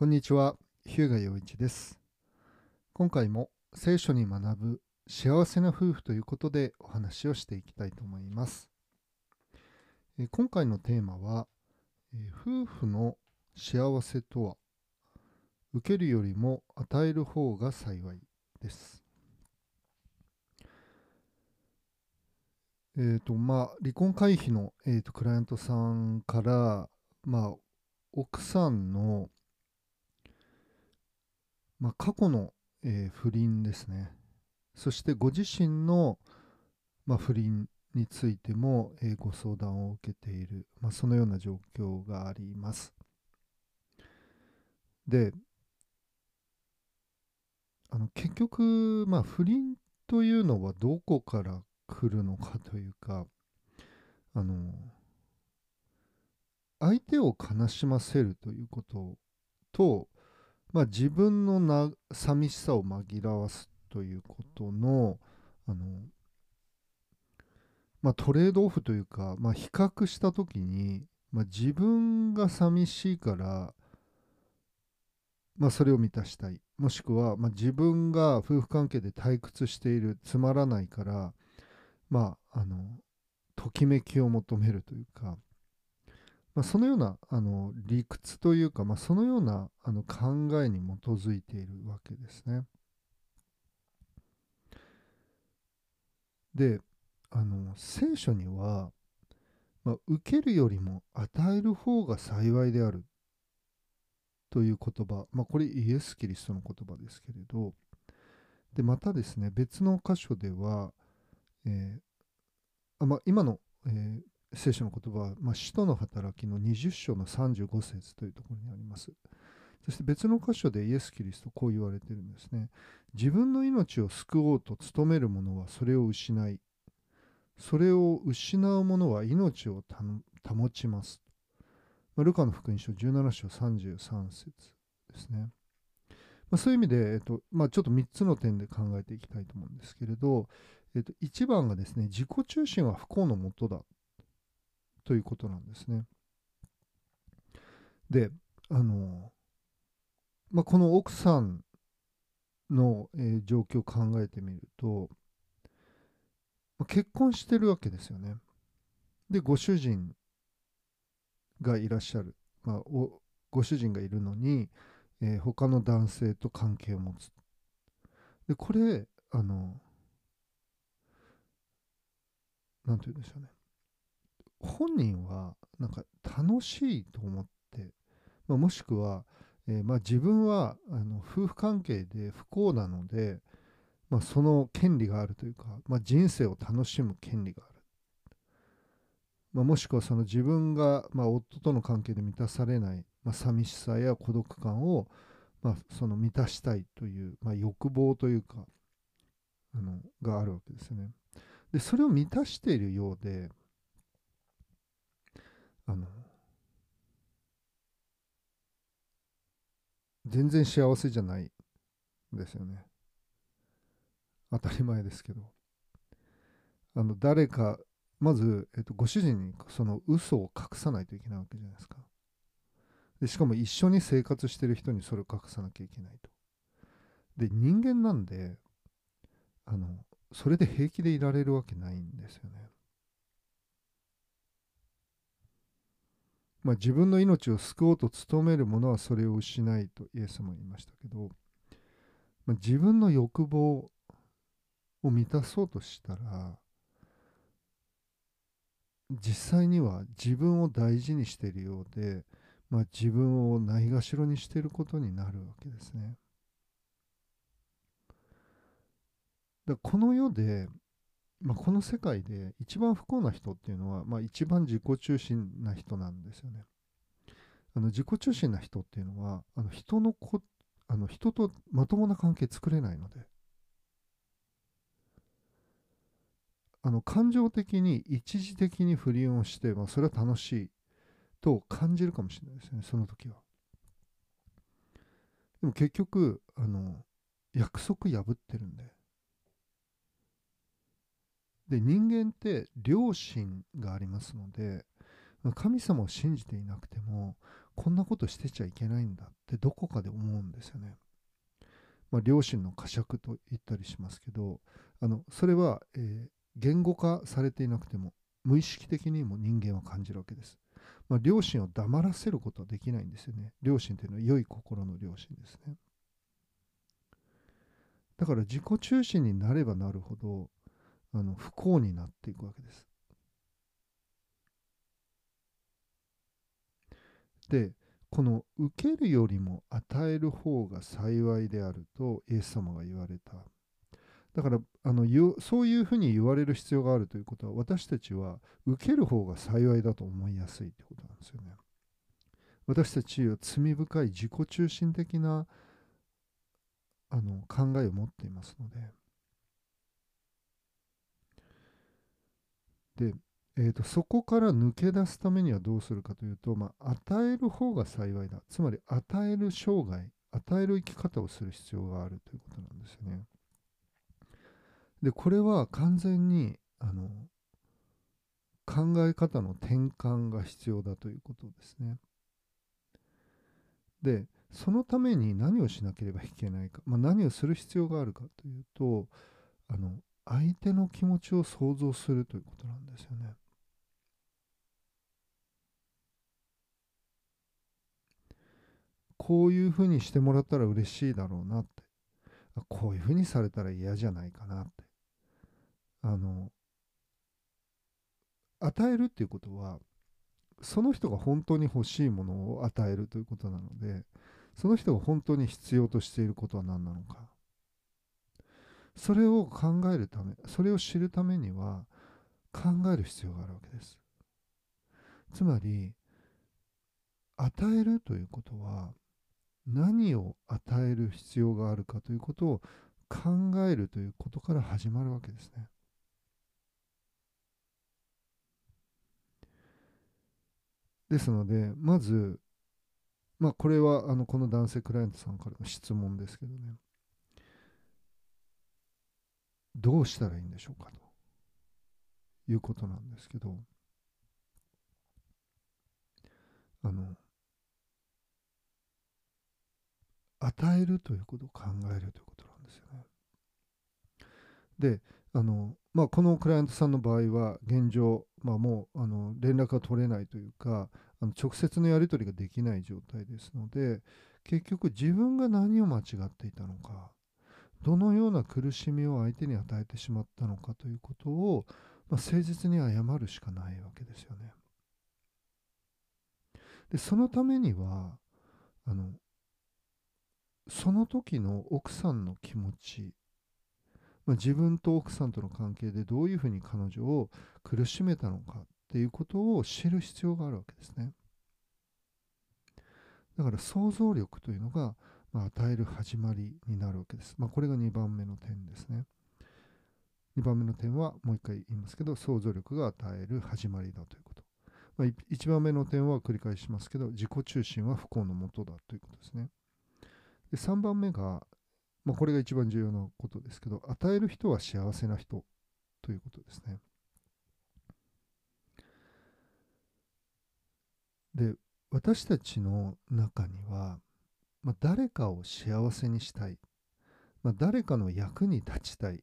こんにちは、日向洋一です。今回も聖書に学ぶ幸せな夫婦ということでお話をしていきたいと思います。え今回のテーマは、え夫婦の幸せとは受けるよりも与える方が幸いです。えっ、とまあ離婚回避の、えーとクライアントさんからまあ奥さんのまあ、過去の、えー不倫ですね。そしてご自身の、まあ、不倫についても、えーご相談を受けている、まあ、そのような状況があります。で、あの結局、まあ、不倫というのはどこから来るのかというか、あの、相手を悲しませるということと、まあ、自分のな寂しさを紛らわすということのあの、まあ、トレードオフというか、まあ、比較した時に、まあ、自分が寂しいから、まあ、それを満たしたい。もしくは、まあ、自分が夫婦関係で退屈しているつまらないから、まあ、あのときめきを求めるというか、まあ、そのようなあの理屈というか、まあ、そのようなあの考えに基づいているわけですね。であの聖書には、まあ、受けるよりも与える方が幸いであるという言葉、まあ、これイエス・キリストの言葉ですけれどでまたですね別の箇所では、えーあまあ、今の、えー聖書の言葉は、まあ、使徒の働きの20章の35節というところにあります。そして別の箇所でイエス・キリストこう言われているんですね。自分の命を救おうと努める者はそれを失い、それを失う者は命を保ちます。まあルカの福音書17章33節ですね。まあ、そういう意味で、えっとまあ、ちょっと3つの点で考えていきたいと思うんですけれど、えっと、1番がですね、自己中心は不幸のもとだということなんですね。で、あの、まあ、この奥さんの、えー状況を考えてみると、まあ結婚してるわけですよね。で、ご主人がいらっしゃる。まあ、ご主人がいるのに、えー他の男性と関係を持つ。で、これ、あの、なんて言うんでしょうね。本人はなんか楽しいと思って、まあ、もしくは、えーまあ、自分はあの夫婦関係で不幸なので、まあ、その権利があるというか、まあ、人生を楽しむ権利がある、まあ、もしくはその自分が、ま、夫との関係で満たされない、まあ、寂しさや孤独感を、ま、その満たしたいという、ま、欲望というかあのがあるわけですね。でそれを満たしているようであの全然幸せじゃないですよね。当たり前ですけど。あの誰かまず、えっと、ご主人にその嘘を隠さないといけないわけじゃないですか。でしかも一緒に生活してる人にそれを隠さなきゃいけないと。で人間なんであのそれで平気でいられるわけないんですよね。まあ、自分の命を救おうと努める者はそれを失いとイエスも言いましたけど、まあ、自分の欲望を満たそうとしたら実際には自分を大事にしているようで、まあ、自分をないがしろにしていることになるわけですね。だこの世でまあ、この世界で一番不幸な人っていうのは、まあ、一番自己中心な人なんですよね。あの自己中心な人っていうのはあの人のこあの人とまともな関係作れないのであの感情的に一時的に不倫をして、まあ、それは楽しいと感じるかもしれないですねその時は。でも結局あの約束破ってるんで。で人間って良心がありますので神様を信じていなくてもこんなことしてちゃいけないんだってどこかで思うんですよね。まあ、良心の呵責と言ったりしますけどあのそれは、えー、言語化されていなくても無意識的にも人間は感じるわけです。まあ、良心を黙らせることはできないんですよね。良心というのは良い心の良心ですね。だから自己中心になればなるほどあの不幸になっていくわけです。でこの受けるよりも与える方が幸いであるとイエス様が言われた。だからあのそういうふうに言われる必要があるということは私たちは受ける方が幸いだと思いやすいということなんですよね。私たちは罪深い自己中心的なあの考えを持っていますのででえーと、そこから抜け出すためにはどうするかというと、まあ、与える方が幸いだ。つまり与える生涯与える生き方をする必要があるということなんですよね。でこれは完全にあの考え方の転換が必要だということですね。でそのために何をしなければいけないか、まあ、何をする必要があるかというとあの相手の気持ちを想像するということなんですよね。こういうふうにしてもらったら嬉しいだろうなって。こういうふうにされたら嫌じゃないかなって。あの与えるっていうことはその人が本当に欲しいものを与えるということなのでその人が本当に必要としていることは何なのか。それを考えるためそれを知るためには考える必要があるわけですつまり与えるということは何を与える必要があるかということを考えるということから始まるわけですね。ですのでまずまあこれはあのこの男性クライアントさんからの質問ですけどねどうしたらいいんでしょうかということなんですけどあの与えるということを考えるということなんですよね。であの、まあ、このクライアントさんの場合は現状、まあ、もうあの連絡が取れないというかあの直接のやり取りができない状態ですので結局自分が何を間違っていたのかどのような苦しみを相手に与えてしまったのかということを、まあ、誠実に謝るしかないわけですよね。でそのためにはあのその時の奥さんの気持ち、まあ、自分と奥さんとの関係でどういうふうに彼女を苦しめたのかっていうことを知る必要があるわけですね。だから想像力というのが、まあ、与える始まりになるわけです。まあ、これが2番目の点ですね。2番目の点はもう一回言いますけど想像力が与える始まりだということ。まあ、1番目の点は繰り返しますけど自己中心は不幸のもとだということですね。で3番目が、まあ、これが一番重要なことですけど与える人は幸せな人ということですね。で私たちの中には、まあ、誰かを幸せにしたい、まあ、誰かの役に立ちたい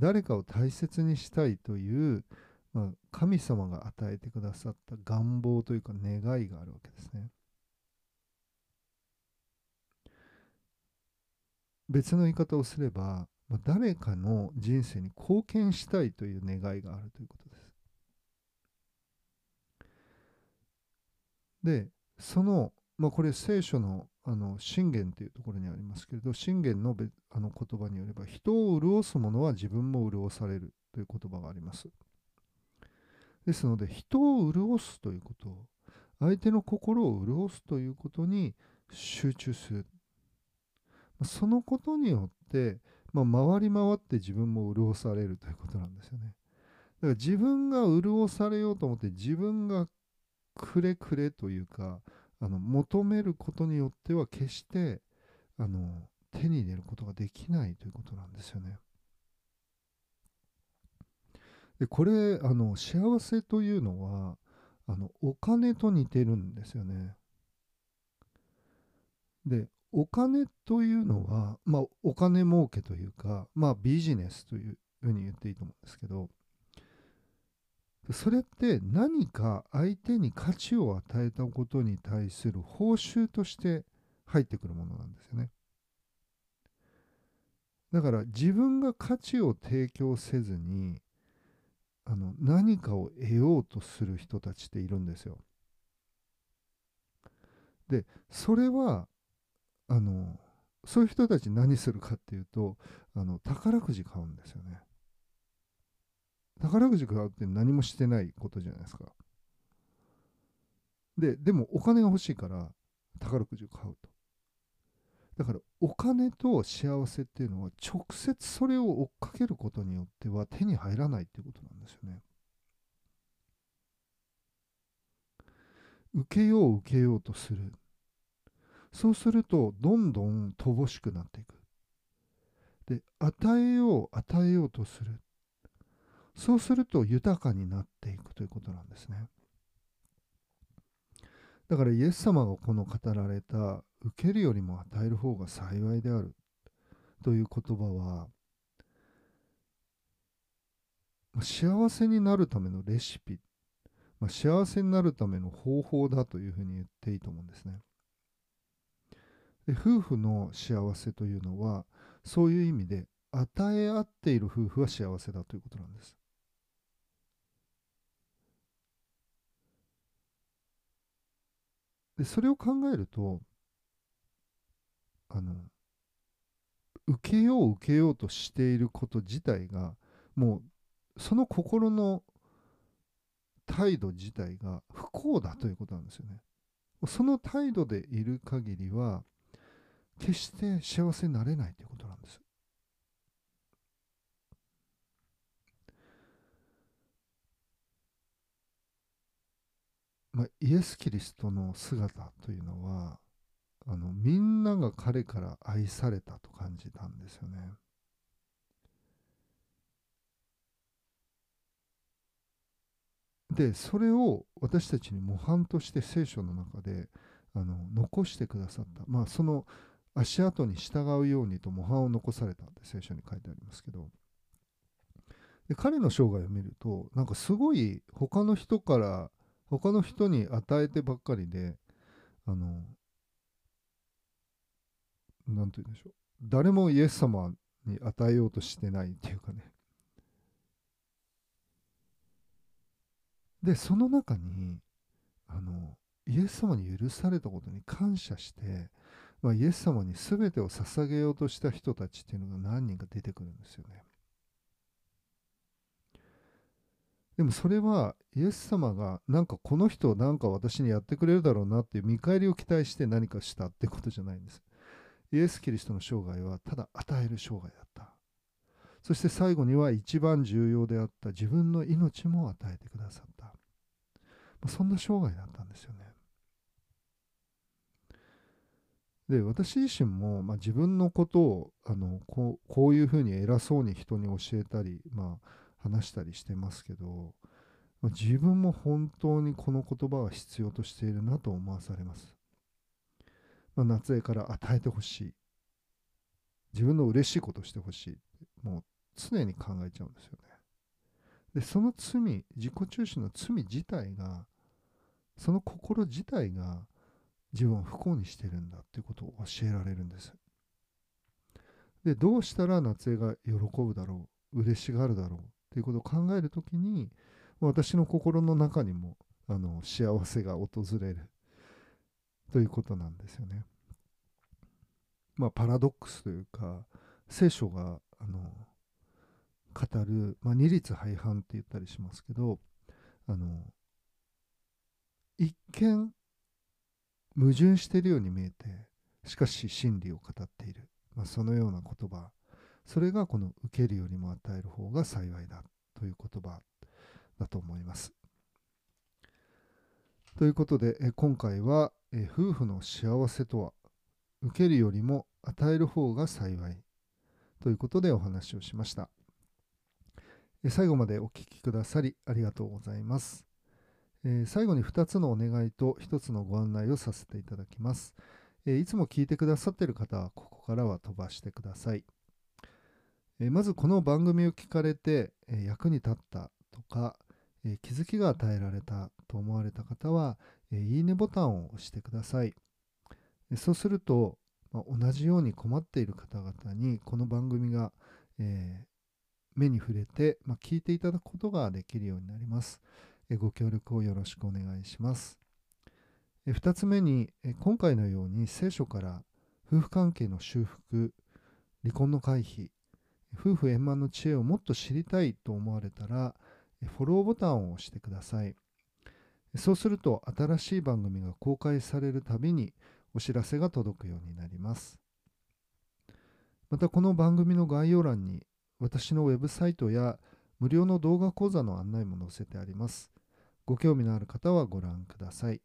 誰かを大切にしたいという、まあ、神様が与えてくださった願望というか願いがあるわけですね。別の言い方をすれば、まあ、誰かの人生に貢献したいという願いがあるということです。で、その、まあ、これ聖書のあの信玄というところにありますけれど、信玄のあの言葉によれば、人を潤す者は自分も潤されるという言葉があります。ですので、人を潤すということ、相手の心を潤すということに集中する。そのことによって、まあ、回り回って自分も潤されるということなんですよね。だから自分が潤されようと思って自分がくれくれというかあの求めることによっては決してあの手に入れることができないということなんですよね。でこれあの幸せというのはあのお金と似てるんですよね。でお金というのは、まあ、お金儲けというか、まあ、ビジネスというふうに言っていいと思うんですけどそれって何か相手に価値を与えたことに対する報酬として入ってくるものなんですよね。だから自分が価値を提供せずにあの何かを得ようとする人たちっているんですよ。でそれはあのそういう人たち何するかっていうとあの宝くじ買うんですよね。宝くじ買うって何もしてないことじゃないですか。で、でもお金が欲しいから宝くじを買うと。だからお金と幸せっていうのは直接それを追っかけることによっては手に入らないっていうことなんですよね。受けよう受けようとする。そうするとどんどん乏しくなっていく。で、与えよう与えようとする。そうすると豊かになっていくということなんですね。だからイエス様がこの語られた受けるよりも与える方が幸いであるという言葉は幸せになるためのレシピ、まあ、幸せになるための方法だというふうに言っていいと思うんですね。で夫婦の幸せというのはそういう意味で与え合っている夫婦は幸せだということなんです。でそれを考えるとあの受けよう受けようとしていること自体がもうその心の態度自体が不幸だということなんですよね。その態度でいる限りは決して幸せになれないということなんです。まあ、イエス・キリストの姿というのはあのみんなが彼から愛されたと感じたんですよね。でそれを私たちに模範として聖書の中であの残してくださった、まあ、その足跡に従うようにと模範を残されたって聖書に書いてありますけどで彼の生涯を見るとなんかすごい他の人から他の人に与えてばっかりであの何て言うんでしょう誰もイエス様に与えようとしてないっていうかねでその中にあのイエス様に許されたことに感謝して、まあ、イエス様に全てを捧げようとした人たちっていうのが何人か出てくるんですよね。でもそれはイエス様がなんかこの人なんか私にやってくれるだろうなっていう見返りを期待して何かしたってことじゃないんです。イエス・キリストの生涯はただ与える生涯だった。そして最後には一番重要であった自分の命も与えてくださった。そんな生涯だったんですよね。で私自身も、まあ、自分のことをあのこうこういうふうに偉そうに人に教えたり、まあ、話したりしてますけど、自分も本当にこの言葉は必要としているなと思わされます。まあ、夏江から与えてほしい。自分の嬉しいことしてほしい。もう常に考えちゃうんですよね。で、その罪、自己中心の罪自体が、その心自体が自分を不幸にしてるんだっていうことを教えられるんです。で、どうしたら夏江が喜ぶだろう、嬉しがるだろうっていうことを考えるときに私の心の中にもあの幸せが訪れるということなんですよね。まあパラドックスというか聖書があの語る、まあ、二律背反って言ったりしますけどあの一見矛盾しているように見えてしかし真理を語っている、まあ、そのような言葉それがこの受けるよりも与える方が幸いだという言葉だと思います。ということで今回は夫婦の幸せとは受けるよりも与える方が幸いということでお話をしました。最後までお聴きくださりありがとうございます。最後に2つのお願いと1つのご案内をさせていただきます。いつも聞いてくださっている方は、ここからは飛ばしてください。えまず、この番組を聞かれて、え役に立ったとか、え気づきが与えられたと思われた方は、えいいねボタンを押してください。えそうすると、まあ同じように困っている方々に、この番組が、えー目に触れて、まあ、聞いていただくことができるようになります。えご協力をよろしくお願いします。えーつ目に、え今回のように聖書から夫婦関係の修復、離婚の回避、夫婦円満の知恵をもっと知りたいと思われたら、フォローボタンを押してください。そうすると新しい番組が公開されるたびにお知らせが届くようになります。またこの番組の概要欄に私のウェブサイトや無料の動画講座の案内も載せてあります。ご興味のある方はご覧ください。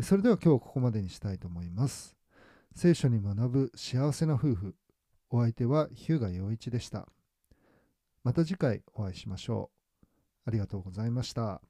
それでは今日はここまでにしたいと思います。聖書に学ぶ幸せな夫婦。お相手は日向陽一でした。また次回お会いしましょう。ありがとうございました。